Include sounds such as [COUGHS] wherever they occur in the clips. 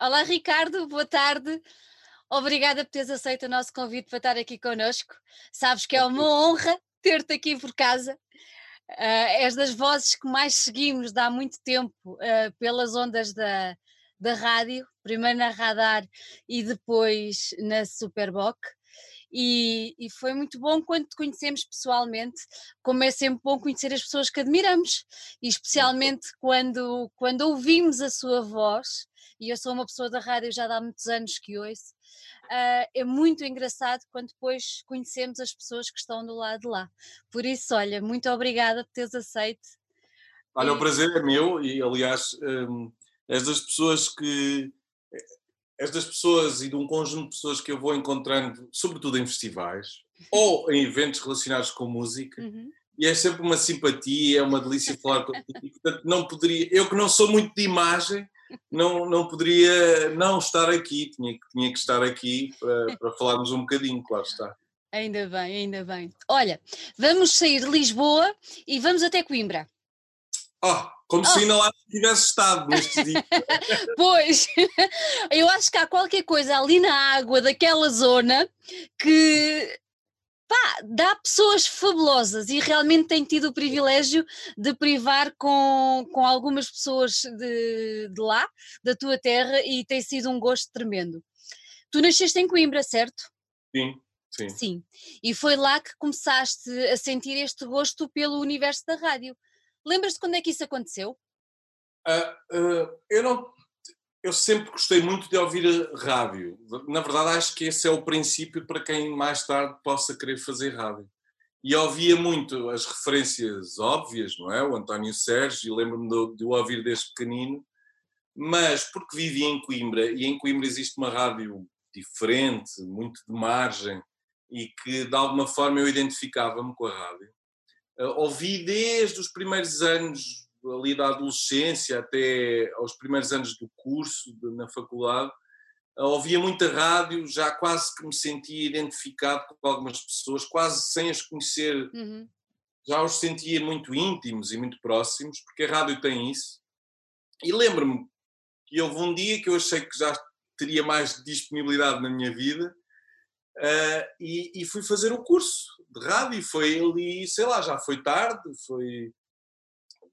Olá, Ricardo, boa tarde. Obrigada por teres aceito o nosso convite para estar aqui connosco. Sabes que é uma honra ter-te aqui por casa. Uh, és das vozes que mais seguimos de há muito tempo uh, pelas ondas da, da rádio, primeiro na Radar e depois na Superboc. E, e, foi muito bom quando te conhecemos pessoalmente, como é sempre bom conhecer as pessoas que admiramos, e especialmente quando, quando ouvimos a sua voz, e eu sou uma pessoa da rádio já há muitos anos que ouço, uh, é muito engraçado quando depois conhecemos as pessoas que estão do lado de lá. Por isso, olha, muito obrigada por teres aceito. Olha, e... o prazer é meu, e aliás, um, és das pessoas que és das pessoas e de um conjunto de pessoas que eu vou encontrando, sobretudo em festivais [LAUGHS] ou em eventos relacionados com música, uhum. e é sempre uma simpatia, é uma delícia falar contigo. Portanto, não poderia, eu que não sou muito de imagem, não, não poderia não estar aqui, tinha, tinha que estar aqui para, para falarmos um bocadinho, claro está. Ainda bem, ainda bem. Olha, vamos sair de Lisboa e vamos até Coimbra. Oh, como oh. se ainda lá tivesse estado nestes dias. [LAUGHS] pois, [LAUGHS] eu acho que há qualquer coisa ali na água daquela zona que pá, dá pessoas fabulosas e realmente tenho tido o privilégio de privar com, com algumas pessoas de, de lá, da tua terra, e tem sido um gosto tremendo. Tu nasceste em Coimbra, certo? Sim. Sim. Sim. E foi lá que começaste a sentir este gosto pelo universo da rádio. Lembras-te quando é que isso aconteceu? Uh, uh, eu não. Eu sempre gostei muito de ouvir rádio. Na verdade, acho que esse é o princípio para quem mais tarde possa querer fazer rádio. E ouvia muito as referências óbvias, não é? O António Sérgio, lembro-me de, de o ouvir desde pequenino, mas porque vivia em Coimbra, e em Coimbra existe uma rádio diferente, muito de margem, e que de alguma forma eu identificava-me com a rádio. Uh, ouvi desde os primeiros anos ali da adolescência até aos primeiros anos do curso de, na faculdade, uh, ouvia muita rádio, já quase que me sentia identificado com algumas pessoas, quase sem as conhecer, uhum. já os sentia muito íntimos e muito próximos, porque a rádio tem isso. E lembro-me que houve um dia que eu achei que já teria mais disponibilidade na minha vida Uh, e, e, fui fazer o curso de rádio. Foi ali, sei lá, já foi tarde, foi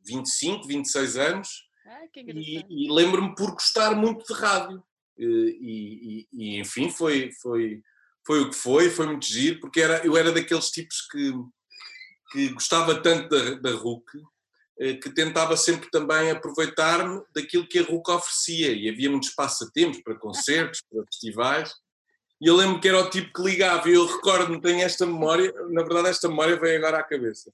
25, 26 anos. Ah, e, e lembro-me por gostar muito de rádio. E, e, enfim, foi, foi, foi o que foi, foi muito giro, porque era, eu era daqueles tipos que, que gostava tanto da, da RUC eh, que tentava sempre também aproveitar-me daquilo que a RUC oferecia. E havia muitos passatempos para concertos, para festivais e eu lembro que era o tipo que ligava, e eu recordo-me, tenho esta memória, na verdade esta memória veio agora à cabeça.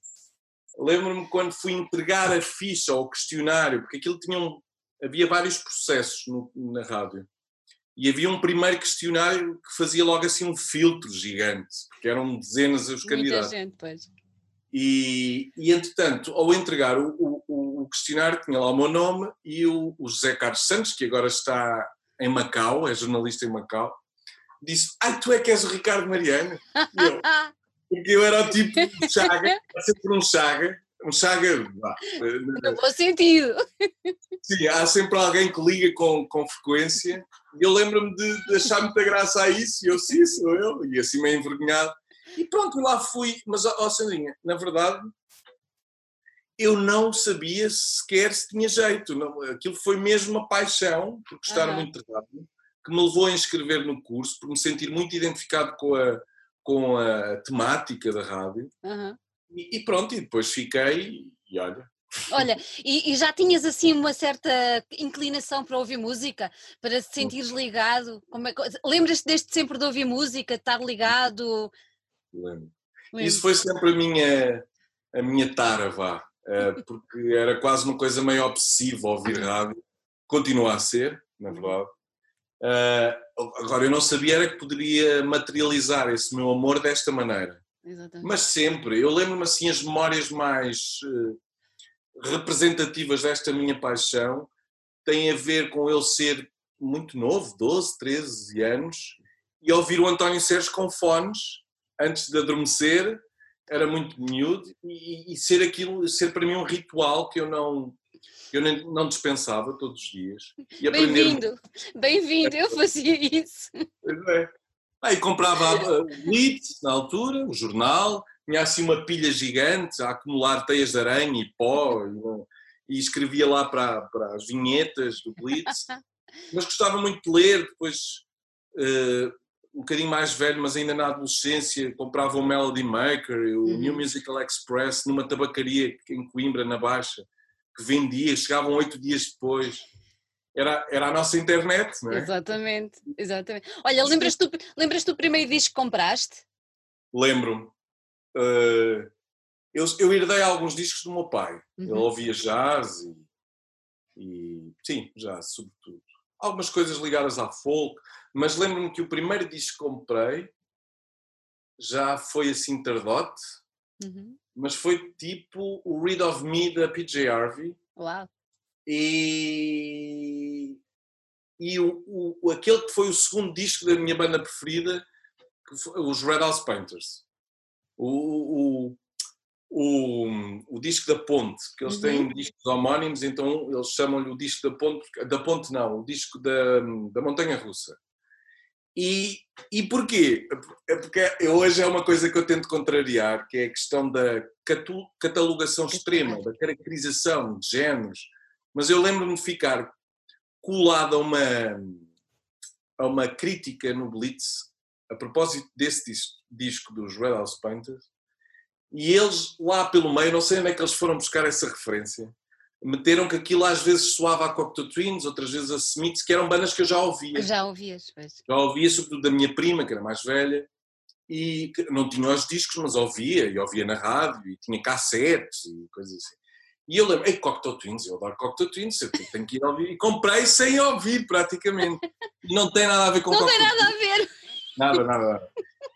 Lembro-me quando fui entregar a ficha ou o questionário, porque aquilo tinha um, havia vários processos no, na rádio. E havia um primeiro questionário que fazia logo assim um filtro gigante, porque eram dezenas os Muita candidatos. Gente, pois. E, e entretanto, ao entregar o, o, o, questionário, tinha lá o meu nome e o, o José Carlos Santos, que agora está em Macau, é jornalista em Macau, disse: Ai, tu é que és o Ricardo Mariano? [LAUGHS] E eu, porque eu era o tipo de [LAUGHS] Chaga, sempre um Chaga, um Chaga. No bom sentido. Sim, há sempre alguém que liga com, com frequência. E eu lembro-me de, de, achar muita graça a isso, e eu, sim, sou eu, e assim meio envergonhado. E pronto, lá fui. Mas, ó, oh, Sandrinha, na verdade, eu não sabia sequer se tinha jeito. Não, aquilo foi mesmo uma paixão, por gostar uhum. muito rádio que me levou a inscrever no curso, por me sentir muito identificado com a, com a temática da rádio. Uhum. E, e, pronto, e depois fiquei e olha. Olha, [LAUGHS] e, e, já tinhas assim uma certa inclinação para ouvir música, para te sentires ligado? É, Lembras-te desde sempre de ouvir música, de estar ligado? Lembro. Lembro. Isso foi sempre a minha, a minha tara, vá, eh, [LAUGHS] porque era quase uma coisa meio obsessiva ouvir rádio, continua a ser, na verdade, Uh, agora, eu não sabia era que poderia materializar esse meu amor desta maneira. Exatamente. Mas sempre, eu lembro-me assim, as memórias mais uh, representativas desta minha paixão têm a ver com ele ser muito novo, 12, 13 anos, e ouvir o António Sérgio com fones antes de adormecer, era muito miúdo, e, e ser aquilo, ser para mim um ritual que eu não Eu nem, não dispensava todos os dias. Bem-vindo, bem-vindo, eu fazia isso. Pois é. Aí comprava o Blitz, na altura, o jornal, tinha assim uma pilha gigante a acumular teias de aranha e pó, e, e escrevia lá para, para as vinhetas do Blitz. Mas gostava muito de ler, depois uh, um bocadinho mais velho, mas ainda na adolescência, comprava o Melody Maker, o uhum. New Musical Express, numa tabacaria em Coimbra, na Baixa, que vendia, chegavam oito dias depois era, era a nossa internet, não é? Exatamente, exatamente. Olha, lembras-te do, lembras do primeiro disco que compraste? Lembro-me. Uh, eu, eu herdei alguns discos do meu pai. Uhum. Ele ouvia jazz e, e, sim, jazz, sobretudo. Algumas coisas ligadas à folk, mas lembro-me que o primeiro disco que comprei já foi assim tardote, uhum. Mas foi tipo o Read of Me da PJ Harvey. Uau! E, e o, o, aquele que foi o segundo disco da minha banda preferida, os Red House Painters. O, o, o, disco da Ponte, porque eles têm uhum. discos homónimos, então eles chamam-lhe o disco da Ponte, da Ponte não, o disco da, da Montanha Russa. E, e porquê? É porque hoje é uma coisa que eu tento contrariar, que é a questão da catalogação extrema, da caracterização de géneros, mas eu lembro-me de ficar colado a uma, a uma crítica no Blitz a propósito desse disco, disco dos Red House Painters e eles lá pelo meio, não sei onde é que eles foram buscar essa referência, meteram que aquilo às vezes soava a Cocteau Twins, outras vezes a Smiths, que eram bandas que eu já ouvia. Já ouvias, pois. Já ouvia, sobretudo da minha prima, que era mais velha, e não tinha os discos, mas ouvia, e ouvia na rádio, e tinha cassetes e coisas assim. E eu lembro, ei, Cocktail Twins, eu adoro Cocktail Twins, eu tenho que ir ouvir. E comprei sem ouvir, praticamente. E não tem nada a ver com Não tem nada a ver. Nada, nada, nada.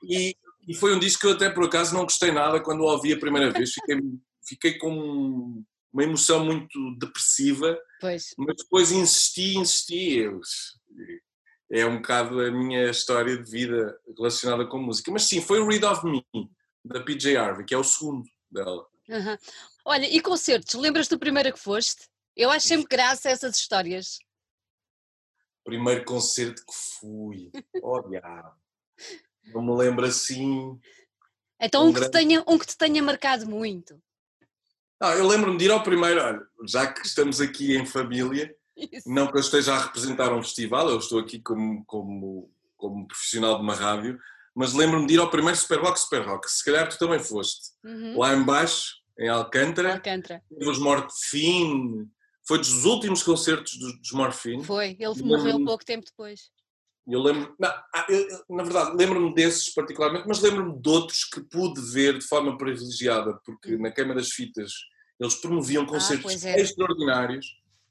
E, e foi um disco que eu até por acaso não gostei nada quando o ouvi a primeira vez. Fiquei, fiquei com uma emoção muito depressiva. Pois. Mas depois insisti, insisti. É um bocado a minha história de vida relacionada com música. Mas sim, foi o Read of Me, da PJ Harvey, que é o segundo dela. Uhum. Olha, e concertos? Lembras do primeiro que foste? Eu acho sempre graça essas histórias. Primeiro concerto que fui. [LAUGHS] Diabo. Não me lembro assim. Então um, um, que grande... tenha, um que te tenha marcado muito. Não, eu lembro-me de ir ao primeiro, olha, já que estamos aqui em família, Isso. não que eu esteja a representar um festival, eu estou aqui como, como, como profissional de uma rádio, mas lembro-me de ir ao primeiro Super Rock Super Rock, se calhar tu também foste. Uhum. Lá embaixo, em Alcântara. Alcântara. Os Morfine. Foi dos últimos concertos dos, dos Morfine. Foi, ele morreu pouco tempo depois. Eu lembro, não, ah, eu, na verdade, lembro-me desses particularmente, mas lembro-me de outros que pude ver de forma privilegiada, porque na Queima das Fitas eles promoviam ah, concertos ah, é. extraordinários.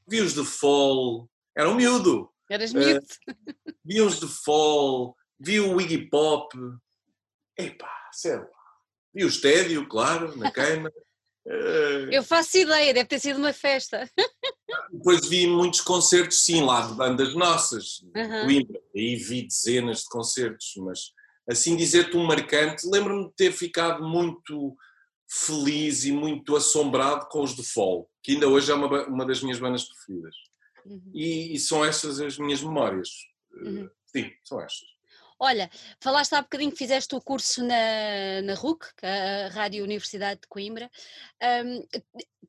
Vi-os de Fall, era um miúdo. Eras miúdo. Uh, vi-os de Fall, vi o Iggy Pop. Epá, sei lá. Vi o Stédio, claro, na queima. Eu faço ideia, deve ter sido uma festa. Depois vi muitos concertos, sim, lá de bandas nossas, uhum. Coimbra, aí vi dezenas de concertos, mas assim dizer-te um marcante, lembro-me de ter ficado muito feliz e muito assombrado com os de Fall, que ainda hoje é uma, uma das minhas bandas preferidas. Uhum. E, e, são essas as minhas memórias. Uhum. Sim, são estas. Olha, falaste há bocadinho que fizeste o curso na, na RUC, é a Rádio Universidade de Coimbra. Um,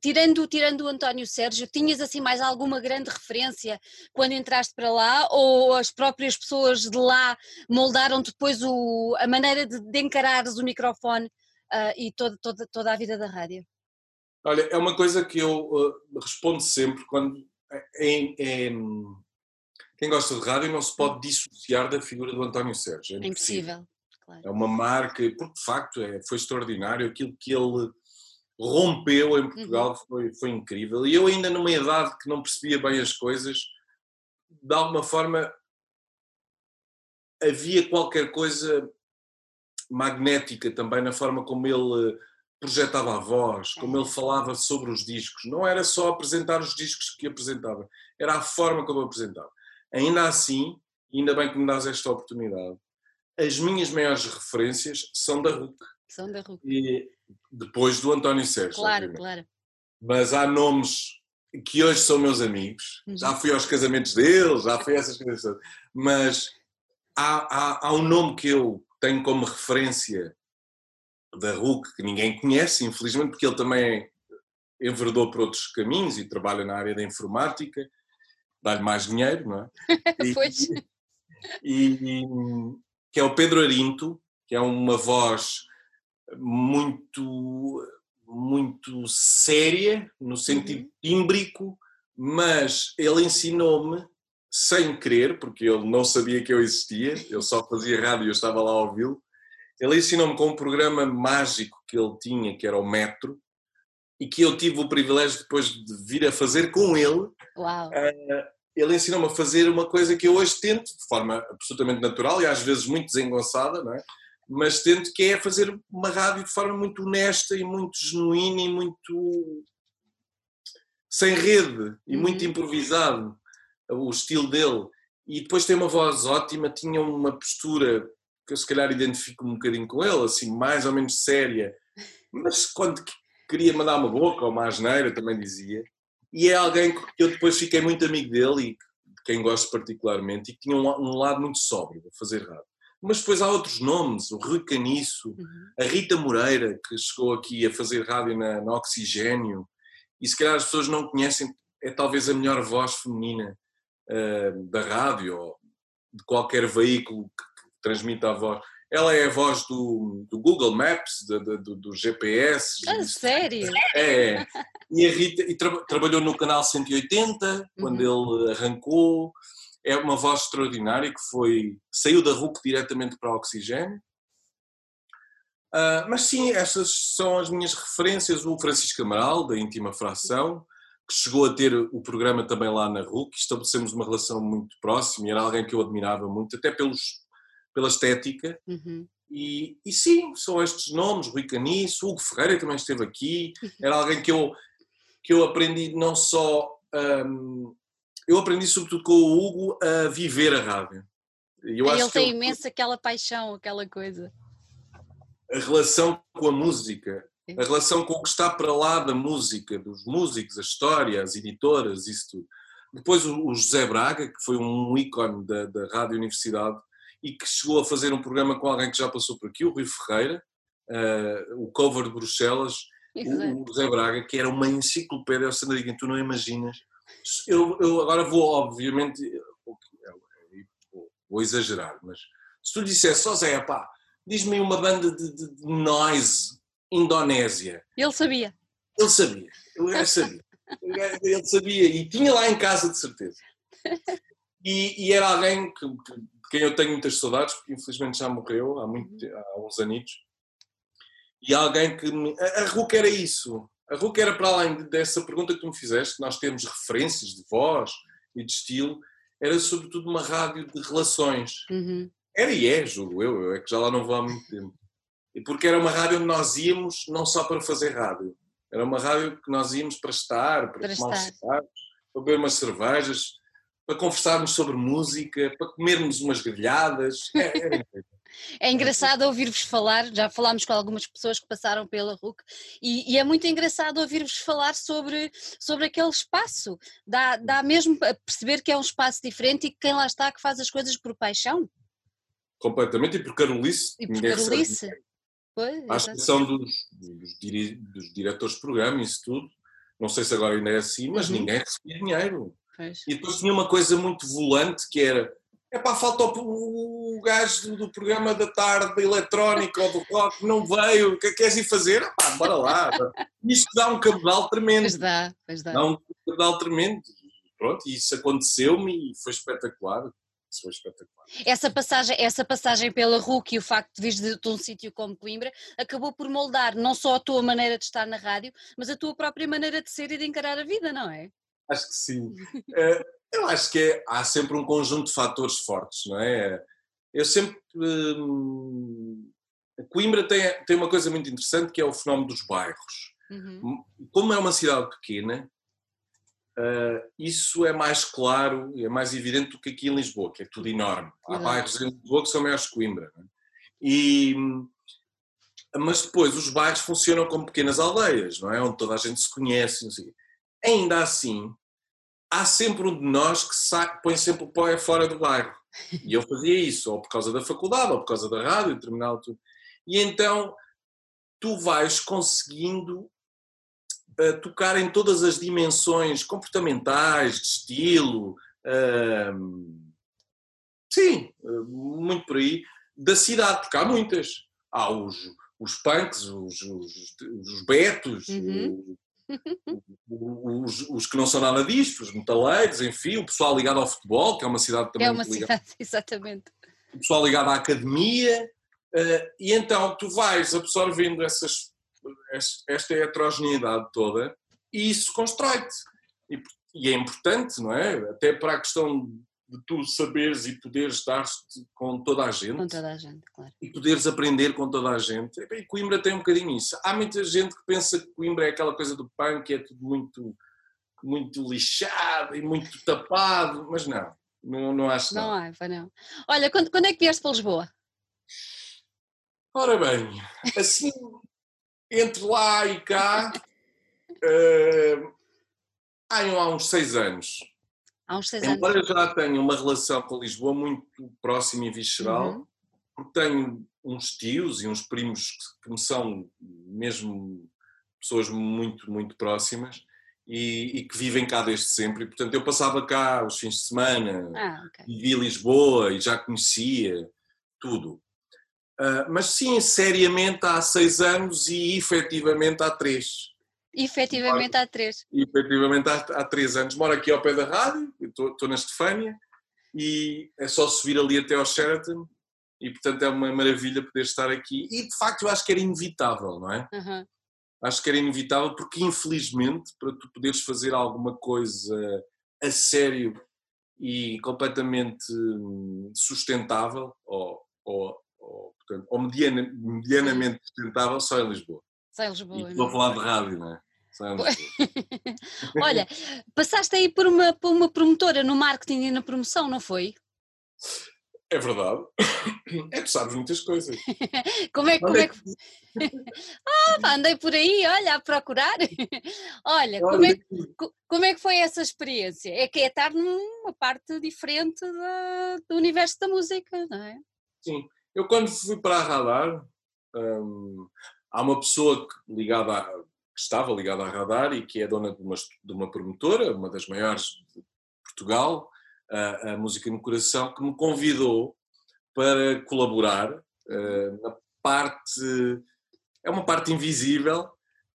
tirando, tirando o António Sérgio, tinhas assim mais alguma grande referência quando entraste para lá ou as próprias pessoas de lá moldaram depois o, a maneira de, de encarares o microfone uh, e toda, toda, toda a vida da rádio? Olha, é uma coisa que eu uh, respondo sempre quando em, em quem gosta de rádio não se pode dissociar da figura do António Sérgio. É, é impossível. Claro. É uma marca, porque de facto é, foi extraordinário. Aquilo que ele rompeu em Portugal uhum. foi, foi incrível. E eu, ainda numa idade que não percebia bem as coisas, de alguma forma havia qualquer coisa magnética também na forma como ele projetava a voz, como ele falava sobre os discos. Não era só apresentar os discos que apresentava, era a forma como apresentava. Ainda assim, ainda bem que me dás esta oportunidade, as minhas maiores referências são da RUC. São da RUC. E depois do António Sérgio. Claro, obviamente. claro. Mas há nomes que hoje são meus amigos. Uhum. Já fui aos casamentos deles, já fui a essas coisas. Mas há, há, há um nome que eu tenho como referência da RUC que ninguém conhece, infelizmente, porque ele também enverdou por outros caminhos e trabalha na área da informática, dá-lhe mais dinheiro, não é? [LAUGHS] E, pois. E, e, que é o Pedro Arinto, que é uma voz muito muito séria no sentido uhum. tímbrico, mas ele ensinou-me sem querer, porque ele não sabia que eu existia, eu só fazia rádio e eu estava lá a ouvi-lo. Ele ensinou-me com um programa mágico que ele tinha, que era o Metro, e que eu tive o privilégio depois de vir a fazer com ele. Uau. Uh, ele ensinou-me a fazer uma coisa que eu hoje tento, de forma absolutamente natural e às vezes muito desengonçada, não é? mas tento que é fazer uma rádio de forma muito honesta e muito genuína e muito sem rede e uhum. muito improvisado o estilo dele e depois tem uma voz ótima, tinha uma postura que eu se calhar identifico um bocadinho com ele, assim mais ou menos séria, mas quando queria mandar uma boca ou uma asneira também dizia e é alguém que eu depois fiquei muito amigo dele e de quem gosto particularmente e que tinha um, um lado muito sóbrio a fazer rádio mas depois há outros nomes, o Rui Caniço, uhum. a Rita Moreira, que chegou aqui a fazer rádio na, na, Oxigênio, e se calhar as pessoas não conhecem, é talvez a melhor voz feminina uh, da rádio, ou de qualquer veículo que, que transmita a voz. Ela é a voz do, do Google Maps, do, do, do GPS. Ah, sério? É. E a Rita e tra, trabalhou no canal 180, quando uhum. ele arrancou é uma voz extraordinária que foi saiu da RUC diretamente para o Oxigênio. Uh, mas sim, essas são as minhas referências. O Francisco Amaral, da Íntima Fração, que chegou a ter o programa também lá na RUC, estabelecemos uma relação muito próxima e era alguém que eu admirava muito, até pelos, pela estética. Uhum. E, e, sim, são estes nomes, Rui Caniço, Hugo Ferreira também esteve aqui, era alguém que eu, que eu aprendi não só um, eu aprendi sobretudo com o Hugo a viver a rádio. Eu ele tem imenso aquela paixão, aquela coisa. A relação com a música, a relação com o que está para lá da música, dos músicos, a história, as editoras, isso tudo. Depois o José Braga, que foi um ícone da, da Rádio Universidade e que chegou a fazer um programa com alguém que já passou por aqui, o Rui Ferreira, uh, o cover de Bruxelas, o, o José Braga, que era uma enciclopédia, Sandra tu não imaginas eu, eu agora vou, obviamente, vou exagerar, mas se tu dissesse, só oh, Zé, pá, diz-me uma banda de, de, de, noise Indonésia. Ele sabia. Ele sabia, ele sabia. ele sabia e tinha lá em casa de certeza. [LAUGHS] E, e era alguém que, que, de quem eu tenho muitas saudades, porque infelizmente já morreu há, muito, há uns anitos. E alguém que me, a, a Ruka era isso. A RUC era para além dessa pergunta que tu me fizeste, nós temos referências de voz e de estilo, era sobretudo uma rádio de relações. Uhum. Era e é, julgo eu, eu é que já lá não vou há muito tempo. E porque era uma rádio onde nós íamos não só para fazer rádio, era uma rádio que nós íamos para estar, para, para tomar estar. para beber umas cervejas, para conversarmos sobre música, para comermos umas grelhadas. É, incrível. [LAUGHS] É engraçado ouvir-vos falar, já falámos com algumas pessoas que passaram pela RUC, e, e é muito engraçado ouvir-vos falar sobre, sobre aquele espaço. Dá, dá mesmo a perceber que é um espaço diferente e que quem lá está que faz as coisas por paixão. Completamente, e por Carolice. E por Carolice. Pois, a exceção dos, dos, dos, diretores de programa e isso tudo, não sei se agora ainda é assim, mas uhum. ninguém recebia dinheiro. Pois. E depois tinha uma coisa muito volante que era é pá, falta o, o gajo do, do, programa da tarde, da eletrónica ou do rock, não veio, o que é que queres ir fazer? Ah, pá, bora lá. Isto dá um cabedal tremendo. Pois dá, pois dá. Dá um cabedal tremendo. Pronto, e isso aconteceu-me e foi espetacular. Isso foi espetacular. Essa passagem, essa passagem pela RUC e o facto de vires de, de um sítio como Coimbra acabou por moldar não só a tua maneira de estar na rádio, mas a tua própria maneira de ser e de encarar a vida, não é? Acho que sim. Eh, eu acho que é, há sempre um conjunto de fatores fortes, não é? Eu sempre. Hum, Coimbra tem, tem uma coisa muito interessante que é o fenómeno dos bairros. Uhum. Como é uma cidade pequena, uh, isso é mais claro e é mais evidente do que aqui em Lisboa, que é tudo enorme. Há uhum. bairros em Lisboa que são maiores que Coimbra. É? E, mas depois os bairros funcionam como pequenas aldeias, não é? Onde toda a gente se conhece. Não sei. Ainda assim, há sempre um de nós que sai, põe sempre o pó fora do bairro. E eu fazia isso, ou por causa da faculdade, ou por causa da rádio, determinado tudo. E então tu vais conseguindo uh, tocar em todas as dimensões comportamentais, de estilo, uh, sim, uh, muito por aí, da cidade, porque há muitas. Há os, os punks, os, os, os betos, uhum. [LAUGHS] os, os, que não são nada disto, os metaleiros, enfim, o pessoal ligado ao futebol, que é uma cidade também. É uma cidade, [LAUGHS] exatamente. O pessoal ligado à academia, uh, e então tu vais absorvendo essas, esta heterogeneidade toda e isso constrói-te. E, e é importante, não é? Até para a questão de tu saberes e poderes dar-te com toda a gente. Com toda a gente, claro. E poderes aprender com toda a gente. E Coimbra tem um bocadinho isso. Há muita gente que pensa que Coimbra é aquela coisa do punk, é tudo muito, muito lixado e muito tapado, mas não. Não, não acho Não há, não. Olha, quando, quando é que vieste para Lisboa? Ora bem, assim, entre lá e cá, [LAUGHS] uh, há uns seis anos. Há uns seis Embora anos. já tenha uma relação com Lisboa muito próxima e visceral, uhum. porque tenho uns tios e uns primos que me são mesmo pessoas muito, muito próximas e, e que vivem cá desde sempre. E, portanto, eu passava cá os fins de semana, ah, okay. vivia Lisboa e já conhecia tudo. Uh, mas sim, seriamente há seis anos e efetivamente há três. Efetivamente há três. Efetivamente há, há três anos. Moro aqui ao pé da rádio, estou na Estefânia e é só subir ali até ao Sheraton e portanto é uma maravilha poder estar aqui e de facto eu acho que era inevitável, não é? Uhum. Acho que era inevitável porque infelizmente para tu poderes fazer alguma coisa a sério e completamente hum, sustentável ou, ou, ou, portanto, ou mediana, medianamente sustentável só em Lisboa. Só em Lisboa. E estou a falar de rádio, não é? [LAUGHS] Olha, passaste aí por uma, por uma promotora no marketing e na promoção, não foi? É verdade. [COUGHS] É que sabes muitas coisas. como [LAUGHS] é, como é que. [LAUGHS] ah, pá, andei por aí, olha, a procurar. olha, como é, que, como é que foi essa experiência? É que é estar numa parte diferente da, do universo da música, não é? Sim. Eu quando fui para a Radar, hum, há uma pessoa ligada a que estava ligada à Radar e que é dona de uma, de uma promotora, uma das maiores de Portugal, a, a, Música no Coração, que me convidou para colaborar uh, na parte. É uma parte invisível,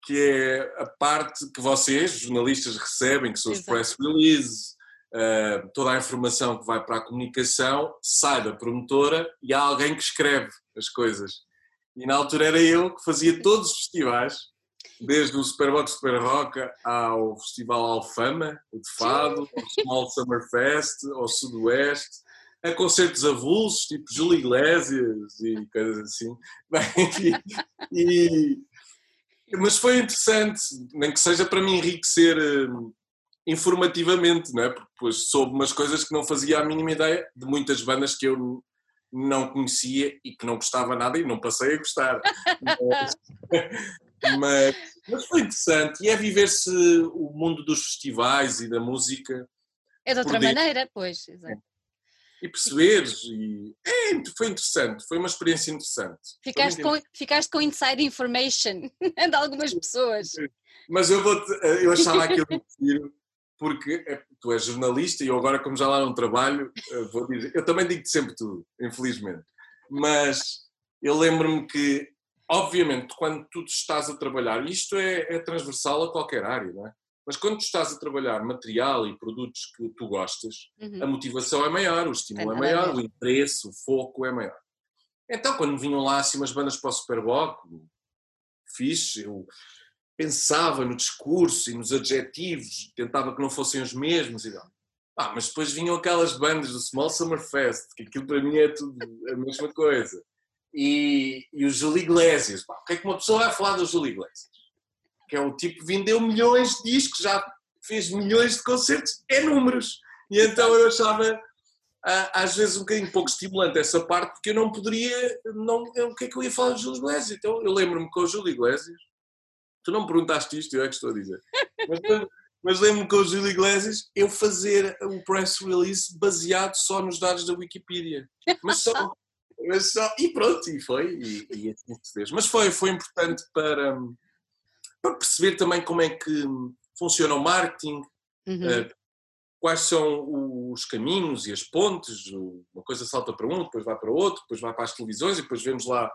que é a parte que vocês, jornalistas, recebem, que são os press releases, uh, toda a informação que vai para a comunicação, sai da promotora e há alguém que escreve as coisas. E na altura era eu que fazia todos os festivais desde o Superbox Super Rock ao Festival Alfama, de Fado, ao Small Summer Fest, ao Sudoeste, a concertos avulsos, tipo Júlio Iglesias e coisas assim. [LAUGHS] Enfim, e, mas foi interessante, nem que seja para me enriquecer um, informativamente, não é? porque soube umas coisas que não fazia a mínima ideia de muitas bandas que eu não conhecia e que não gostava nada e não passei a gostar. mas, [LAUGHS] mas, mas foi interessante e é viver-se o mundo dos festivais e da música. É de outra maneira, pois, exato. E perceberes, e é, foi interessante, foi uma experiência interessante. Ficaste com, ficaste com inside information [LAUGHS] de algumas pessoas. Mas eu, vou eu achava aquilo [LAUGHS] giro, porque é, tu és jornalista e eu agora, como já lá não trabalho, eh, vou dizer, eu também digo-te sempre tudo, infelizmente. Mas eu lembro-me que obviamente, quando tu estás a trabalhar, isto é, é, transversal a qualquer área, não é? Mas quando tu estás a trabalhar material e produtos que tu gostas, uhum. a motivação é maior, o estímulo é, é maior, o interesse, o foco é maior. Então, quando vinham lá assim umas bandas para o Superboc, fixe, eu pensava no discurso e nos adjetivos, tentava que não fossem os mesmos e ah, mas depois vinham aquelas bandas do Small Summer Fest, que aquilo para mim é tudo a mesma coisa e, e o Júlio Iglesias. o que é que uma pessoa vai falar do Júlio Iglesias? Que é o tipo que vendeu milhões de discos, já fez milhões de concertos, é números. E então eu achava às vezes um bocadinho pouco estimulante essa parte, porque eu não poderia, não, o que é que eu ia falar do Júlio Iglesias? Então eu lembro-me com o Júlio Iglesias, tu não me perguntaste isto, eu é que estou a dizer, mas mas lembro-me com o Júlio Iglesias eu fazer o press release baseado só nos dados da Wikipedia. Mas só. mas só e pronto, e foi. E, e assim se fez. Mas foi, foi importante para, para perceber também como é que funciona o marketing, uhum. uh, quais são os caminhos e as pontes. Uma coisa salta para um, depois vai para outro, depois vai para as televisões e depois vemos lá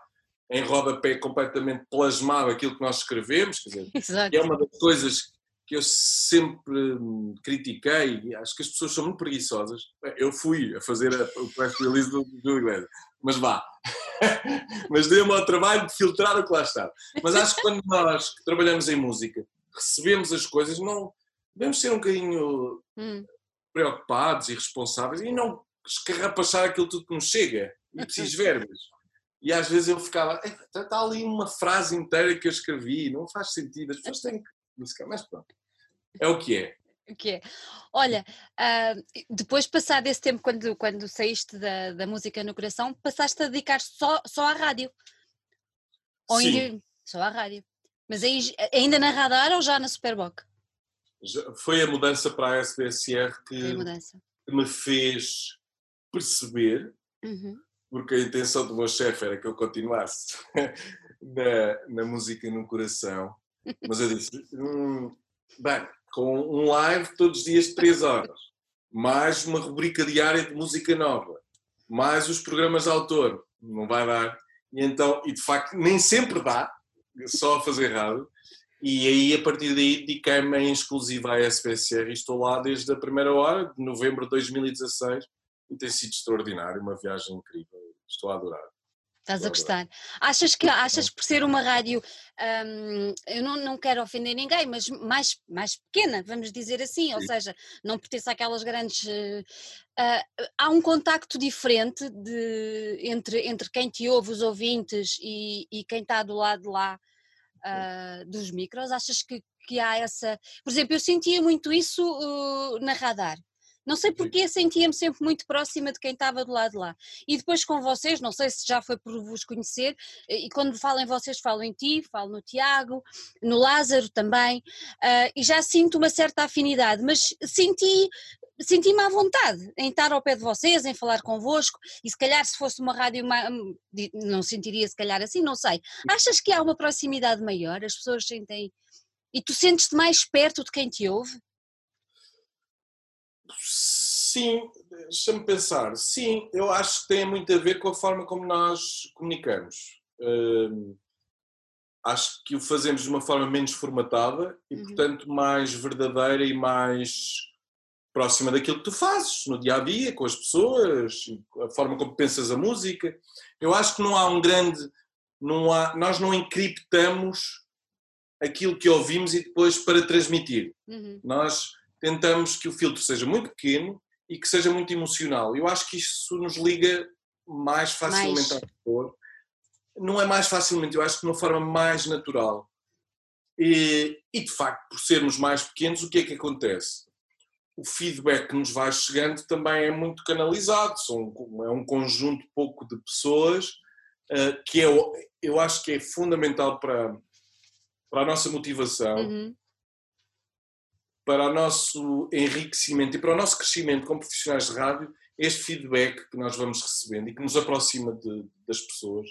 em rodapé completamente plasmado aquilo que nós escrevemos. Quer dizer, [LAUGHS] é uma das coisas que eu sempre critiquei, e acho que as pessoas são muito preguiçosas. Eu fui a fazer o press release do, do Igreja, mas vá. [LAUGHS] mas deu-me ao trabalho de filtrar o que lá estava. Mas acho que quando nós que trabalhamos em música, recebemos as coisas, não devemos ser um bocadinho hum. preocupados e responsáveis e não escarrapachar aquilo tudo que nos chega e preciso verbas. E às vezes eu ficava, está ali uma frase inteira que eu escrevi, não faz sentido, as pessoas têm que música, mas pronto, é o que é. O que é? Olha, uh, depois passar desse tempo, quando, quando saíste da, da música no coração, passaste a dedicar só, só à rádio? Ou Sim. Ainda, só à rádio. Mas aí, ainda na radar ou já na Superboc? Foi a mudança para a SBSR que, que me fez perceber, uhum. Porque a intenção do meu chefe era que eu continuasse [LAUGHS] na, na música no coração mas eu disse, hum, bem, com um live todos os dias de 3 horas, mais uma rubrica diária de música nova, mais os programas de autor, não vai dar. E então, e de facto, nem sempre dá, só a fazer rádio. E aí, a partir daí, dediquei-me em exclusiva à SPSR e estou lá desde a primeira hora, de novembro de 2016, e tem sido extraordinário, uma viagem incrível. Estou a adorar. Estás a gostar. Achas que achas por ser uma rádio, hum, eu não, não quero ofender ninguém, mas mais, mais pequena, vamos dizer assim, Sim. ou seja, não pertence àquelas grandes. Uh, uh, há um contacto diferente de, entre, entre quem te ouve, os ouvintes, e, e quem está do lado lá uh, dos micros. Achas que, que há essa. Por exemplo, eu sentia muito isso na radar. Não sei porque sentia-me sempre muito próxima de quem estava do lado de lá. E depois com vocês, não sei se já foi por vos conhecer, eh, e quando falo em vocês, falo em ti, falo no Tiago, no Lázaro também, uh, e já sinto uma certa afinidade, mas senti senti-me à vontade em estar ao pé de vocês, em falar convosco, e se calhar se fosse uma rádio, hum, não sentiria se calhar assim, não sei. Achas que há uma proximidade maior? As pessoas sentem. E tu sentes-te mais perto de quem te ouve? Sim, deixa-me pensar. Sim, eu acho que tem muito a ver com a forma como nós comunicamos. Uh, acho que o fazemos de uma forma menos formatada e, uhum. portanto, mais verdadeira e mais próxima daquilo que tu fazes no dia a dia, com as pessoas, a forma como pensas a música. Eu acho que não há um grande. Não há, nós não encriptamos aquilo que ouvimos e depois para transmitir. Uhum. Nós tentamos que o filtro seja muito pequeno e que seja muito emocional. Eu acho que isso nos liga mais facilmente mais. pessoa. Não é mais facilmente, eu acho que de uma forma mais natural. E, e, de facto, por sermos mais pequenos, o que é que acontece? O feedback que nos vai chegando também é muito canalizado, são, é um conjunto pouco de pessoas uh, que é, eu acho que é fundamental para, para a nossa motivação. Uhum para o nosso enriquecimento e para o nosso crescimento como profissionais de rádio, este feedback que nós vamos recebendo e que nos aproxima de, das pessoas.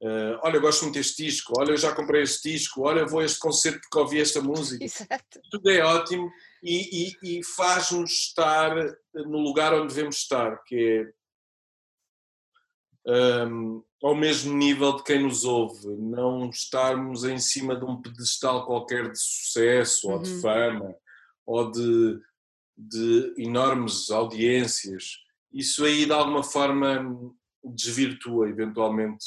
Uh, olha, eu gosto muito deste disco, olha, eu já comprei este disco, olha, vou a este concerto porque ouvi esta música. Exato. Tudo é ótimo e, e, e faz-nos estar no lugar onde devemos estar, que é um, ao mesmo nível de quem nos ouve, não estarmos em cima de um pedestal qualquer de sucesso uhum. ou de uhum. fama ou de, de enormes audiências, isso aí de alguma forma desvirtua eventualmente,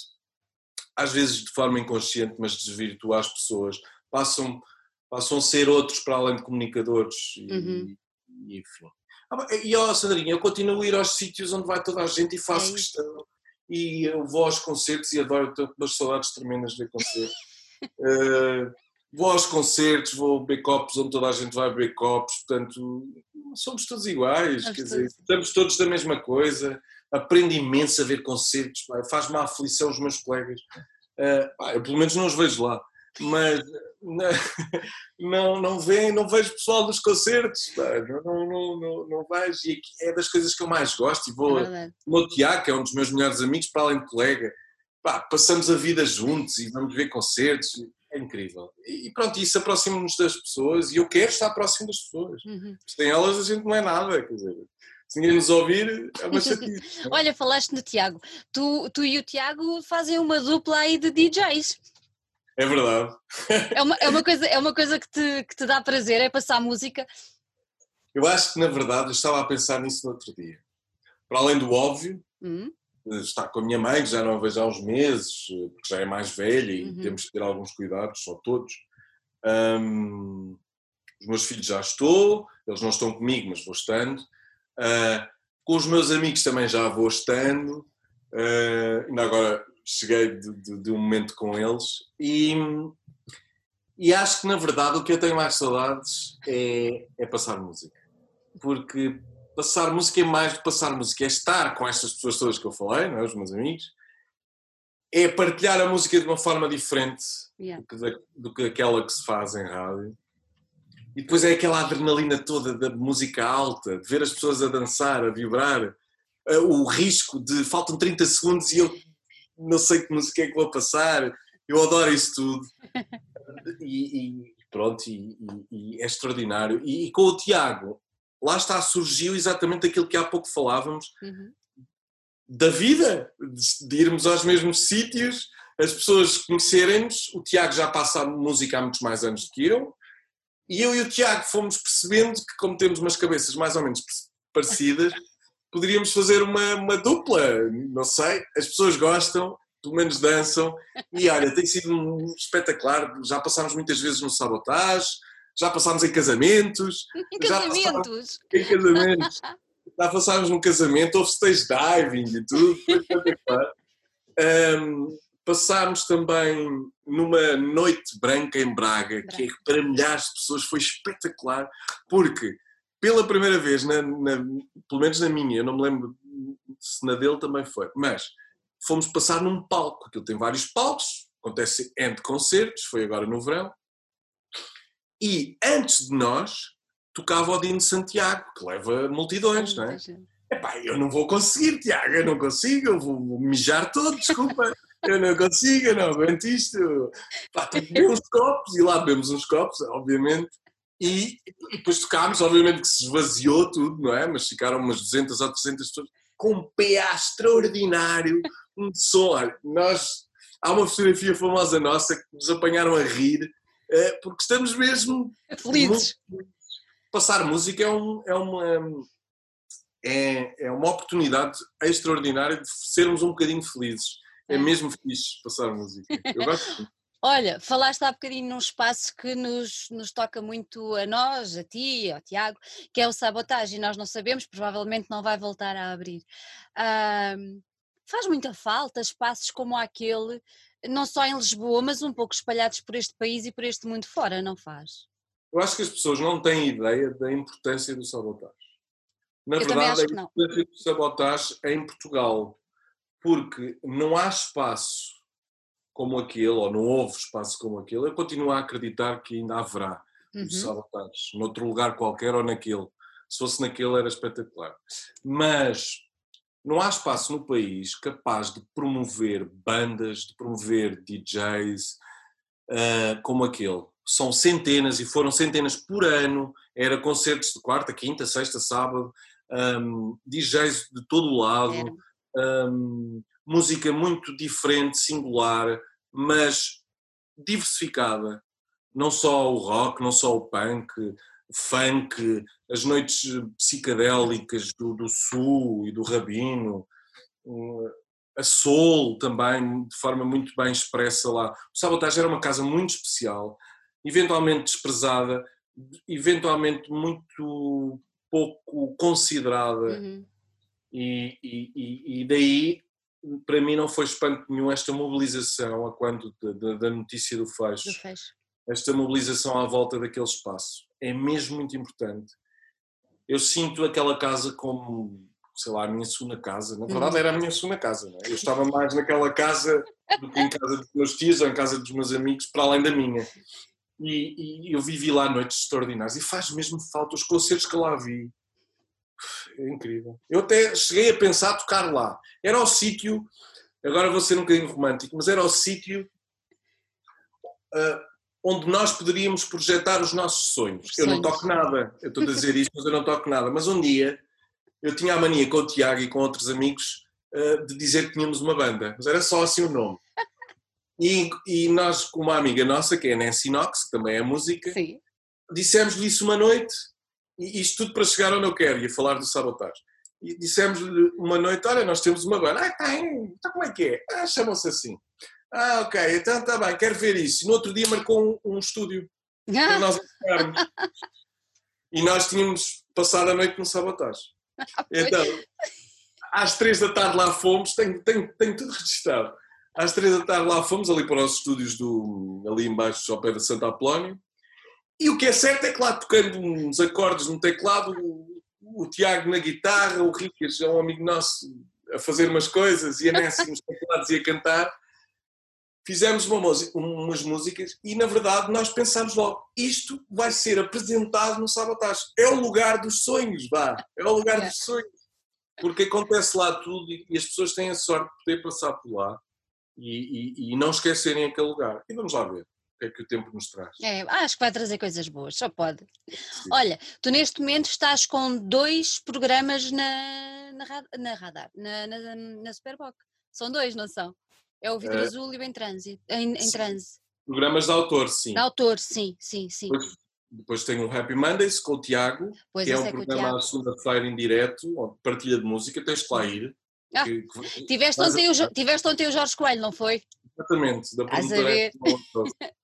às vezes de forma inconsciente, mas desvirtua as pessoas. Passam, passam a ser outros para além de comunicadores e, uhum. e enfim. Ah, e ó, Sandrinha, eu continuo a ir aos sítios onde vai toda a gente e faço é questão. E eu vou aos concertos e adoro, tenho umas saudades tremendas de ver concertos. uh, [LAUGHS] vou aos concertos, vou beber copos onde toda a gente vai beber copos, portanto, somos todos iguais, quer dizer, estamos todos da mesma coisa, aprendo imenso a ver concertos, faz-me a aflição os meus colegas, uh, pá, eu pelo menos não os vejo lá. mas [LAUGHS] não, não, vem, não vejo pessoal nos concertos, não, não, não, não vejo, e é das coisas que eu mais gosto, e vou, é o Tiago, que é um dos meus melhores amigos, para além de colega, pá, passamos a vida juntos e vamos ver concertos, é incrível. E pronto, isso aproxima-nos das pessoas, e eu quero estar próximo das pessoas, uhum. sem elas a gente não é nada, quer dizer se ninguém nos ouvir, é uma chatice. [LAUGHS] Olha, falaste no Tiago. Tu, tu e o Tiago fazem uma dupla aí de DJs. É verdade. É uma, é uma, coisa, é uma coisa que, te, que te dá prazer, é passar música? Eu acho que, na verdade, eu estava a pensar nisso no outro dia. Para além do óbvio, uhum. Estar com a minha mãe, que já não a vejo há uns meses, porque já é mais velha e uhum. temos que ter alguns cuidados, só todos. Um, os meus filhos já estou, eles não estão comigo, mas vou estando. Uh, com os meus amigos também já vou estando. Uh, ainda agora cheguei de, de, de, um momento com eles e, e acho que na verdade o que eu tenho mais saudades é, é passar música. Porque passar música é mais do que passar música, é estar com estas pessoas todas que eu falei, não é? os meus amigos, é partilhar a música de uma forma diferente yeah. do, que, do, que, aquela que se faz em rádio. E depois é aquela adrenalina toda da música alta, de ver as pessoas a dançar, a vibrar, eh, o risco de faltam 30 segundos e eu não sei que música é que vou passar, eu adoro isso tudo. [LAUGHS] E, e pronto, e, e, é extraordinário. E, com o Tiago, lá está, surgiu exatamente aquilo que há pouco falávamos, uhum. da vida, de, irmos aos mesmos sítios, as pessoas conhecerem-nos. O Tiago já passa a música há muitos mais anos do que eu, e eu e o Tiago fomos percebendo que, como temos umas cabeças mais ou menos parecidas, [LAUGHS] poderíamos fazer uma, uma dupla, não sei, as pessoas gostam, pelo menos dançam, e olha, tem sido um espetacular, já passámos muitas vezes no sabotage, já passámos em casamentos. Em casamentos? Em casamentos. já passámos num casamento, houve stage diving e tudo. Um, passámos também numa noite branca em Braga, que é, para milhares de pessoas foi espetacular, porque pela primeira vez, na, na, pelo menos na minha, eu não me lembro se na dele também foi, mas fomos passar num palco, aquilo tem vários palcos, acontece entre concertos, foi agora no verão, e antes de nós tocava o Dino Santiago, que leva multidões, não é? Epá, eu não vou conseguir, Tiago, eu não consigo, eu vou mijar todo, desculpa. eu não consigo, eu não aguento isto. Pá, beber uns copos, e lá bebemos uns copos, obviamente. E, e, depois tocámos, obviamente que se esvaziou tudo, não é? Mas ficaram umas 200 ou 300 pessoas com um PA extraordinário, um som. Nós, há uma fotografia famosa nossa que nos apanharam a rir, porque estamos mesmo felizes. Passar música é, um, é, uma, é, é uma oportunidade extraordinária de sermos um bocadinho felizes. É, é. mesmo fixe passar música. Eu gosto [LAUGHS] Olha, falaste há bocadinho num espaço que nos, nos toca muito a nós, a ti, ao Tiago, que é o sabotagem, nós não sabemos, provavelmente não vai voltar a abrir. Faz muita falta espaços como aquele, não só em Lisboa, mas um pouco espalhados por este país e por este mundo fora, não faz? Eu acho que as pessoas não têm ideia da importância do sabotagem. Na Eu verdade, a importância do sabotagem é em Portugal, porque não há espaço como aquele, ou não houve espaço como aquele, eu continuo a acreditar que ainda haverá uhum. sabotagens, noutro lugar qualquer ou naquele. Se fosse naquele era espetacular. Mas não há espaço no país capaz de promover bandas, de promover DJs uh, como aquele. São centenas e foram centenas por ano. Era concertos de quarta, quinta, sexta, sábado, um, DJs de todo o lado, um, música muito diferente, singular mas diversificada. Não só o rock, não só o punk, funk, as noites psicadélicas do, do sul e do rabino, a soul também, de forma muito bem expressa lá. O Sabotage era uma casa muito especial, eventualmente desprezada, eventualmente muito pouco considerada. Uhum. E, e, e, daí para mim não foi espanto nenhum esta mobilização a quando da, da notícia do fecho, do fecho, esta mobilização à volta daquele espaço é mesmo muito importante. Eu sinto aquela casa como sei lá, a minha segunda casa. Na verdade, era a minha segunda casa. É? Eu estava mais naquela casa do que em casa dos meus tios ou em casa dos meus amigos, para além da minha. E, e eu vivi lá noites extraordinárias e faz mesmo falta os concertos que lá vi. É incrível. Eu até cheguei a pensar tocar lá. Era o sítio, agora vou ser um bocadinho romântico, mas era o sítio uh, onde nós poderíamos projetar os nossos sonhos. Eu não toco nada, eu estou a dizer isto, mas eu não toco nada. Mas um dia eu tinha a mania com o Tiago e com outros amigos uh, de dizer que tínhamos uma banda, mas era só assim o nome. E, e nós, com uma amiga nossa, que é a Nancy Knox, que também é música, dissemos-lhe isso uma noite, e isto tudo para chegar onde eu quero, ia falar do sabotagem. E dissemos-lhe uma noite: Olha, nós temos uma banda. Ah, tem, então como é que é? Ah, chamam-se assim. Ah, ok, então está bem, quero ver isso. No outro dia marcou um, um estúdio [LAUGHS] para nós entrarmos. e nós tínhamos passado a noite no sabotagem. Então, às três da tarde lá fomos, tenho, tenho, tenho tudo registado. Às três da tarde lá fomos, ali para os estúdios do, ali embaixo, ao pé da Santa Apolónio. E o que é certo é que lá tocando uns acordes no teclado, o, o Tiago na guitarra, o Ricas é um amigo nosso a fazer umas coisas e a Nancy nos teclados e a cantar fizemos uma música, umas músicas e, na verdade, nós pensámos logo: isto vai ser apresentado no Sabotage. É o lugar dos sonhos, vá. É o lugar dos sonhos. Porque acontece lá tudo e as pessoas têm a sorte de poder passar por lá e, e, e não esquecerem aquele lugar. E vamos lá ver o que é que o tempo nos traz. É, acho que vai trazer coisas boas, só pode. Sim. Olha, tu neste momento estás com dois programas na, na, na radar, na, na, na Superboc. São dois, não são? É o Vidro uh, Azul e o Em Transe. Em, em transe. Programas de autor, sim. De autor, sim, sim, sim. Depois, depois tem o Happy Mondays com o Tiago, pois que é um é programa à segunda-feira em direto, partilha de música, tens que lá ir. Ah, que, que, tiveste, ontem o, tiveste ontem o Jorge Coelho, não foi? Exatamente, da produtora. [LAUGHS]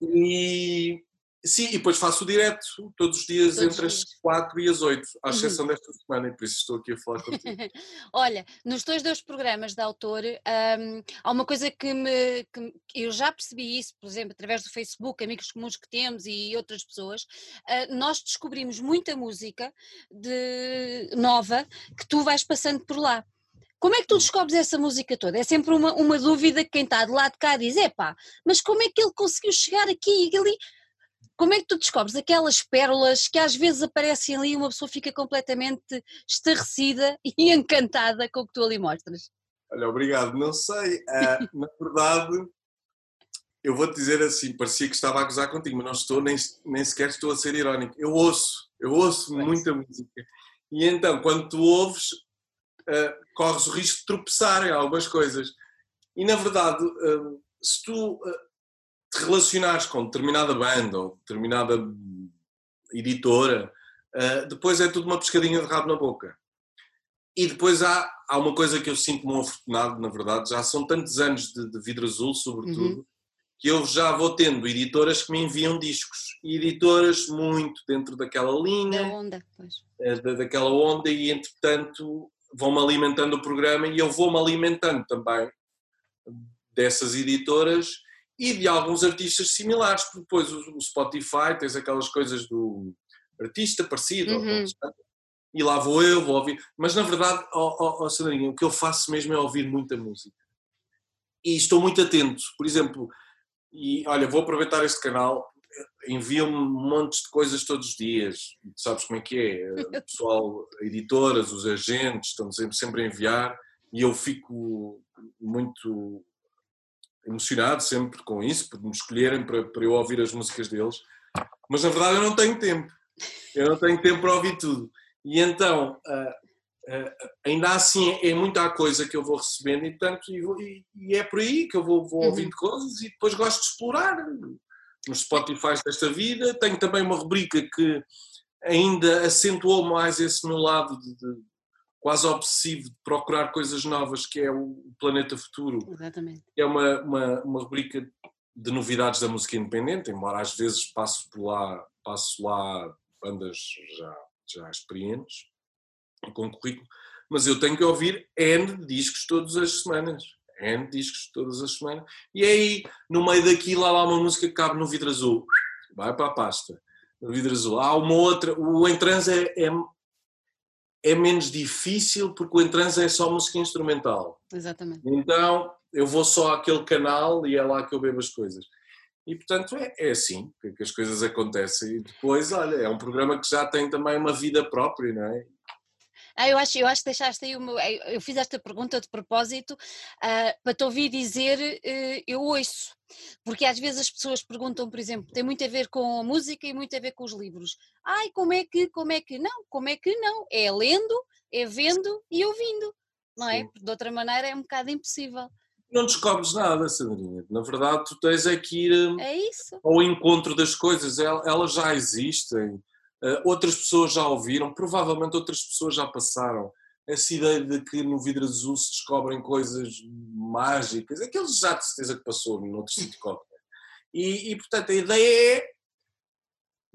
E, Sim, e depois faço o direto todos os dias todos entre as 4 e as 8, à uhum. exceção uhum. desta semana, e por isso estou aqui a falar contigo. [LAUGHS] Olha, nos dois, dois programas de autor, um, há uma coisa que, me, que eu já percebi isso, por exemplo, através do Facebook, amigos comuns que temos e outras pessoas, uh, nós descobrimos muita música de, nova que tu vais passando por lá. Como é que tu descobres essa música toda? É sempre uma, uma dúvida que quem está de lado de cá diz: é pá, mas como é que ele conseguiu chegar aqui e ali? Como é que tu descobres aquelas pérolas que às vezes aparecem ali e uma pessoa fica completamente estarrecida [LAUGHS] e encantada com o que tu ali mostras? Olha, obrigado. Não sei. Uh, na verdade, eu vou-te dizer assim, parecia que estava a gozar contigo, mas não estou, nem, nem sequer estou a ser irónico. Eu ouço, eu ouço muita música. E então, quando tu ouves, uh, corres o risco de tropeçar em algumas coisas. E na verdade, uh, se tu te relacionares com determinada banda ou determinada editora, uh, depois é tudo uma pescadinha de rabo na boca. E depois há, há uma coisa que eu sinto-me afortunado, na verdade, já são tantos anos de, de vidro azul, sobretudo, uhum. que eu já vou tendo editoras que me enviam discos. E editoras muito dentro daquela linha. Da onda, pois. Uh, daquela onda, e entretanto vão-me alimentando o programa e eu vou-me alimentando também dessas editoras e de alguns artistas similares, porque depois o Spotify tens aquelas coisas do artista parecido, uhum. e lá vou eu, vou ouvir. Mas na verdade, oh, oh, oh, Sandrinho, o que eu faço mesmo é ouvir muita música. E estou muito atento, por exemplo, e olha, vou aproveitar este canal, enviam-me montes de coisas todos os dias, sabes como é que é? [LAUGHS] O pessoal, editoras, os agentes, estão sempre, sempre a enviar, e eu fico muito emocionado sempre com isso, por me escolherem para, para eu ouvir as músicas deles, mas na verdade eu não tenho tempo, eu não tenho tempo para ouvir tudo. E então, uh, uh, ainda assim, é muita coisa que eu vou recebendo e, portanto, e, e é por aí que eu vou, vou uhum. ouvindo uhum. coisas e depois gosto de explorar nos Spotify desta vida. Tenho também uma rubrica que ainda acentuou mais esse meu lado de, de quase obsessivo de procurar coisas novas, que é o Planeta Futuro. Exatamente. É uma, uma, uma rubrica de novidades da música independente, embora às vezes passo por lá, passo lá bandas já, já experientes, com currículo, mas eu tenho que ouvir N discos todas as semanas. N discos todas as semanas. E aí, no meio daquilo, há lá uma música que cabe no vidro azul. Vai para a pasta. No vidro azul. Há uma outra. O Entrans é, é é menos difícil porque o Entrança é só música instrumental. Exatamente. Então eu vou só àquele canal e é lá que eu bebo as coisas. E portanto é, é assim que, as coisas acontecem. E depois, olha, é um programa que já tem também uma vida própria, não é? Ah, eu acho, eu acho que deixaste aí uma, eu fiz esta pergunta de propósito uh, para te ouvir dizer uh, eu ouço, porque às vezes as pessoas perguntam, por exemplo, tem muito a ver com a música e muito a ver com os livros. Ai, como é que, como é que não? Como é que não? É lendo, é vendo e ouvindo, não é? Porque de outra maneira é um bocado impossível. Não descobres nada, Sandrinha. Na verdade, tu tens é que ir hum, é ao encontro das coisas. Elas já existem Uh, outras pessoas já ouviram, provavelmente outras pessoas já passaram. Essa ideia de que no vidro azul se descobrem coisas mágicas, aqueles já de certeza que passou noutro sítio qualquer. E, e, portanto a ideia é,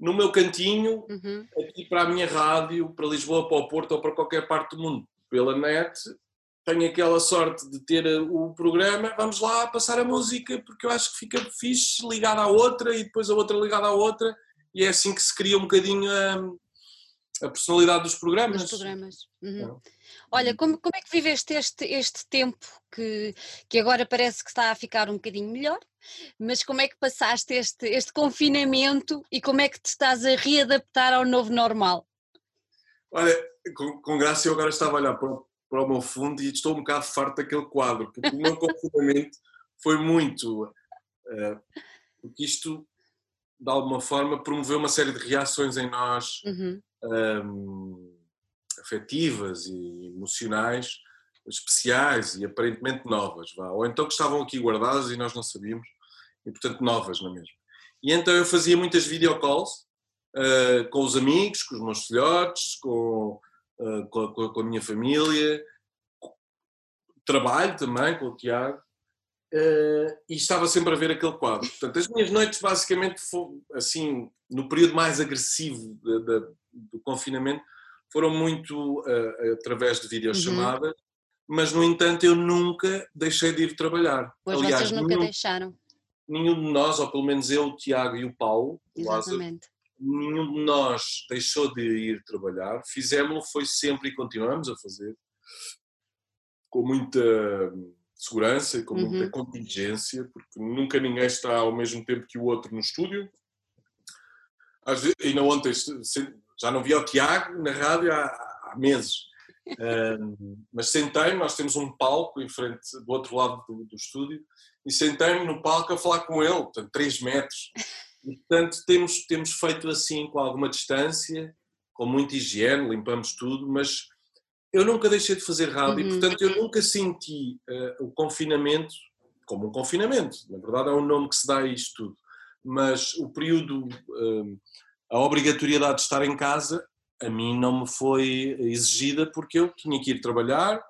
no meu cantinho, uhum. aqui para a minha rádio, para Lisboa, para o Porto ou para qualquer parte do mundo, pela net, tenho aquela sorte de ter eh, o programa, vamos lá passar a música, porque eu acho que fica fixe ligada à outra e depois a outra ligada à outra e é assim que se cria um bocadinho a, a personalidade dos programas. Dos programas. Uhum. Olha, como, como é que viveste este, este tempo que, que agora parece que está a ficar um bocadinho melhor, mas como é que passaste este, este confinamento e como é que te estás a readaptar ao novo normal? Olha, com, com graça eu agora estava a olhar para o, para o meu fundo e estou um bocado farto daquele quadro, porque o meu confinamento [LAUGHS] foi muito. Uh, porque isto de alguma forma, promoveu uma série de reações em nós uhum. Afetivas e emocionais especiais e aparentemente novas, vá. ou então que estavam aqui guardadas e nós não sabíamos, e portanto novas, não é mesmo? E então eu fazia muitas videocalls uh, com os amigos, com os meus filhotes, com, uh, com, a, com, a, minha família, trabalho também com o Tiago, Uh, e estava sempre a ver aquele quadro. Portanto, as minhas noites, basicamente, assim, no período mais agressivo de, de, do confinamento, foram muito uh, através de videochamadas, uhum. mas, no entanto, eu nunca deixei de ir trabalhar. Pois Aliás, vocês nunca nenhum, deixaram. Nenhum de nós, ou pelo menos eu, o Tiago e o Paulo, Exatamente. Lázaro, nenhum de nós deixou de ir trabalhar. Fizemos-lo, foi sempre e continuamos a fazer, com muita segurança e com uhum. muita contingência, porque nunca ninguém está ao mesmo tempo que o outro no estúdio. Vezes, ainda ontem já não via o Tiago na rádio há, há meses, um, mas sentei-me, nós temos um palco em frente, do outro lado do, do estúdio, e sentei-me no palco a falar com ele, portanto, 3 metros. E, portanto, temos, temos feito assim, com alguma distância, com muita higiene, limpamos tudo, mas eu nunca deixei de fazer rádio uhum. e, portanto, eu nunca senti uh, o confinamento como um confinamento. Na verdade, é um nome que se dá a isto tudo. Mas o período, uh, a obrigatoriedade de estar em casa, a mim não me foi exigida porque eu tinha que ir trabalhar,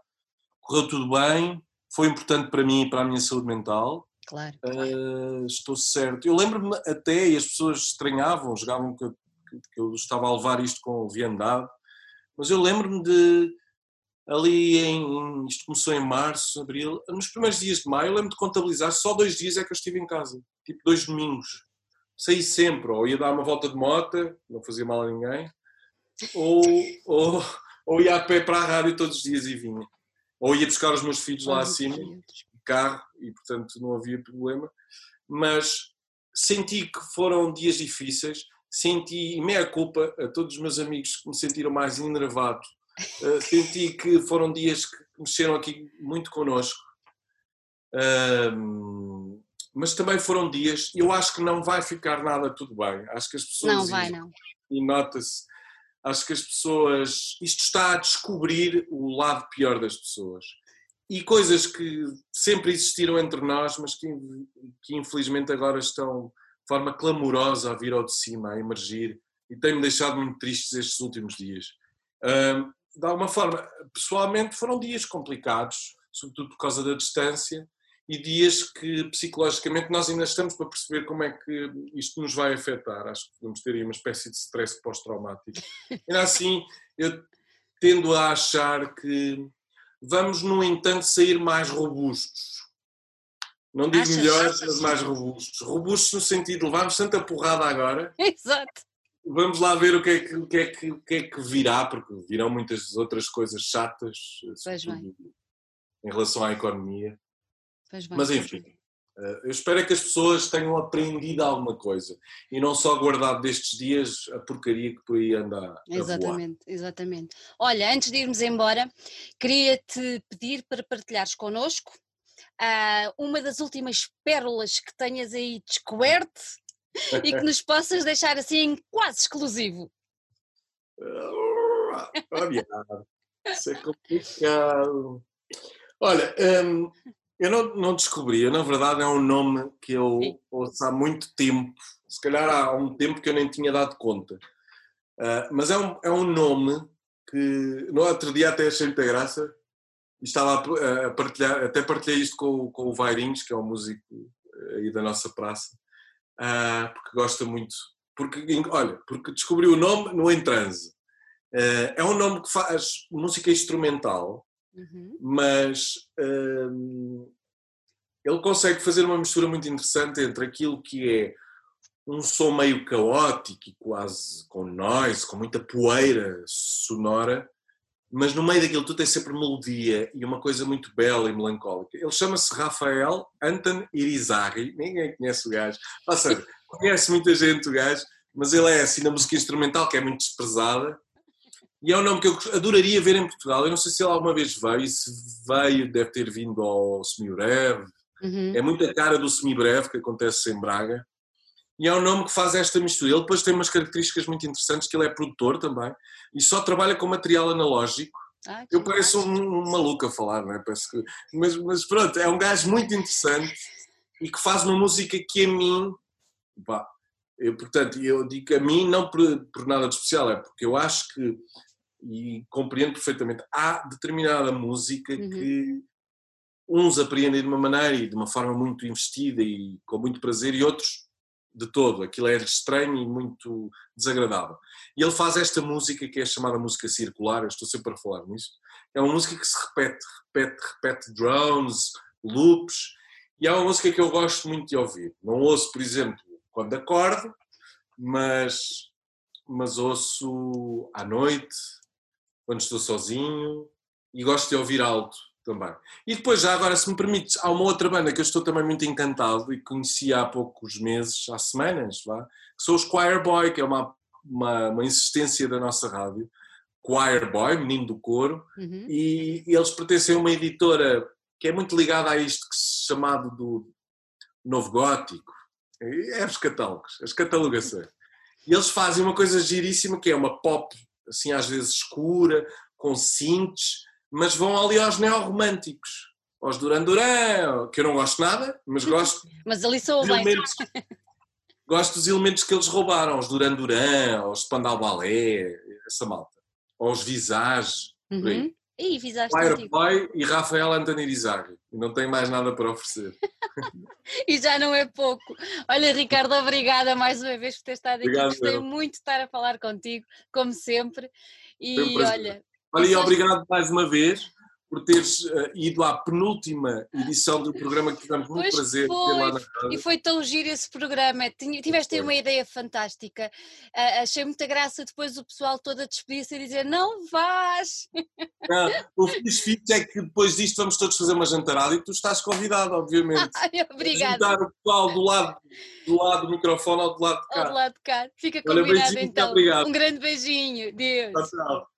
correu tudo bem, foi importante para mim e para a minha saúde mental. Claro. Uh, estou certo. Eu lembro-me até, e as pessoas estranhavam, jogavam que eu, que eu estava a levar isto com viandade, mas eu lembro-me de ali em. Isto começou em março, abril. Nos primeiros dias de maio, eu lembro de contabilizar, só dois dias é que eu estive em casa. Tipo, dois domingos. Saí sempre, ou ia dar uma volta de moto, não fazia mal a ninguém, ou, ou, ou ia a pé para a rádio todos os dias e vinha. Ou ia buscar os meus filhos lá acima, carro, e portanto não havia problema. Mas senti que foram dias difíceis, senti meia culpa a todos os meus amigos que me sentiram mais enervado Uh, senti que foram dias que mexeram aqui muito connosco. Uh, mas também foram dias, eu acho que não vai ficar nada tudo bem. Acho que as pessoas. Não vai, não. E nota-se, acho que as pessoas. Isto está a descobrir o lado pior das pessoas. E coisas que sempre existiram entre nós, mas que, que infelizmente agora estão de forma clamorosa a vir ao de cima, a emergir. E tem-me deixado muito tristes estes últimos dias. Uh, de alguma forma, pessoalmente foram dias complicados, sobretudo por causa da distância, e dias que psicologicamente nós ainda estamos para perceber como é que isto nos vai afetar. Acho que vamos ter aí uma espécie de stress pós-traumático. [LAUGHS] Ainda assim, eu tendo a achar que vamos, no entanto, sair mais robustos. Não digo melhores, mas mais robustos. Robustos no sentido de levarmos tanta porrada agora. Exato vamos lá ver o que, é que, o, que é que, o que é que virá, porque virão muitas outras coisas chatas em relação à economia. Mas enfim, eh, eu espero que as pessoas tenham aprendido alguma coisa e não só guardado destes dias a porcaria que por aí anda a Exatamente, voar. exatamente. Olha, antes de irmos embora, queria-te pedir para partilhares connosco uh, uma das últimas pérolas que tenhas aí descoberto e que nos possas deixar assim quase exclusivo. [LAUGHS] Olha, isso é complicado. Olha, um, eu não, não descobri, eu, na verdade é um nome que eu Sim. ouço há muito tempo, se calhar há um tempo que eu nem tinha dado conta. Uh, mas é um, é um nome que no outro dia até achei muita graça e estava a, a partilhar, até partilhei isto com, com o Vairinhos, que é um músico aí da nossa praça, uh, porque gosta muito, porque, olha, porque descobriu o nome no Entranse. Uh, é um nome que faz música instrumental Uhum. Mas um, ele consegue fazer uma mistura muito interessante entre aquilo que é um som meio caótico e quase com noise, com muita poeira sonora, mas no meio daquilo tu tens sempre melodia e uma coisa muito bela e melancólica. Ele chama-se Rafael Anton Irizarry, ninguém conhece o gajo, ou seja, conhece muita gente o gajo, mas ele é assim na música instrumental que é muito desprezada e é um nome que eu adoraria ver em Portugal. Eu não sei se ele alguma vez veio, e se veio, deve ter vindo ao semibreve. Uhum. É muito a cara do semibreve que acontece em Braga. E é um nome que faz esta mistura. Ele depois tem umas características muito interessantes, que ele é produtor também, e só trabalha com material analógico. Ah, eu pareço um, um, maluco a falar, não é? Que... Mas, mas, pronto, é um gajo muito interessante e que faz uma música que a mim, pá, eu, portanto, eu digo a mim não por, por nada de especial, é porque eu acho que e compreendo perfeitamente. Há determinada música uhum. que uns apreendem de uma maneira e de uma forma muito investida e com muito prazer, e outros de todo. Aquilo é estranho e muito desagradável. E ele faz esta música que é chamada música circular, eu estou sempre a falar nisso. É uma música que se repete, repete, repete drones, loops, e é uma música que eu gosto muito de ouvir. Não ouço, por exemplo, quando acordo, mas, mas ouço à noite, quando estou sozinho e gosto de ouvir alto também. E depois, já agora, se me permites, há uma outra banda que eu estou também muito encantado e conheci há poucos meses, há semanas, vá, que são os Choir Boy, que é uma, uma, uma insistência da nossa rádio. Choir Boy, menino do coro, uhum. e, e, eles pertencem a uma editora que é muito ligada a isto que se chamado do novo gótico. É os catálogos, as catalogações. E eles fazem uma coisa giríssima que é uma pop assim às vezes escura, com cintes, mas vão ali aos neorromânticos, aos Duran Duran, que eu não gosto nada, mas gosto. [LAUGHS] mas ali sou bem. Elementos, [LAUGHS] gosto dos elementos que eles roubaram, aos Duran Duran, aos Spandau Ballet, essa malta, aos Visage, uhum. Por aí. Uhum. E e Rafael Antonirizaghi. Não tenho mais nada para oferecer. [LAUGHS] e já não é pouco. Olha, Ricardo, obrigada mais uma vez por ter estado aqui. Obrigado, Gostei meu. muito de estar a falar contigo, como sempre. E olha. Olha, e obrigado mais uma vez por teres uh, ido à penúltima edição do programa que tivemos muito pois prazer foi, ter lá na casa. E foi tão giro esse programa, tiveste uma ideia fantástica. Uh, achei muita graça depois o pessoal todo a despedir-se e dizer não vais. [LAUGHS] Não, o fixe é que depois disto vamos todos fazer uma jantarada e tu estás convidado, obviamente. [LAUGHS] Ai, obrigada. Juntar o pessoal do lado, do lado do microfone ou do lado de cá. Ao do lado de cá. Fica combinado então. Um grande beijinho. Deus. Tchau, tchau.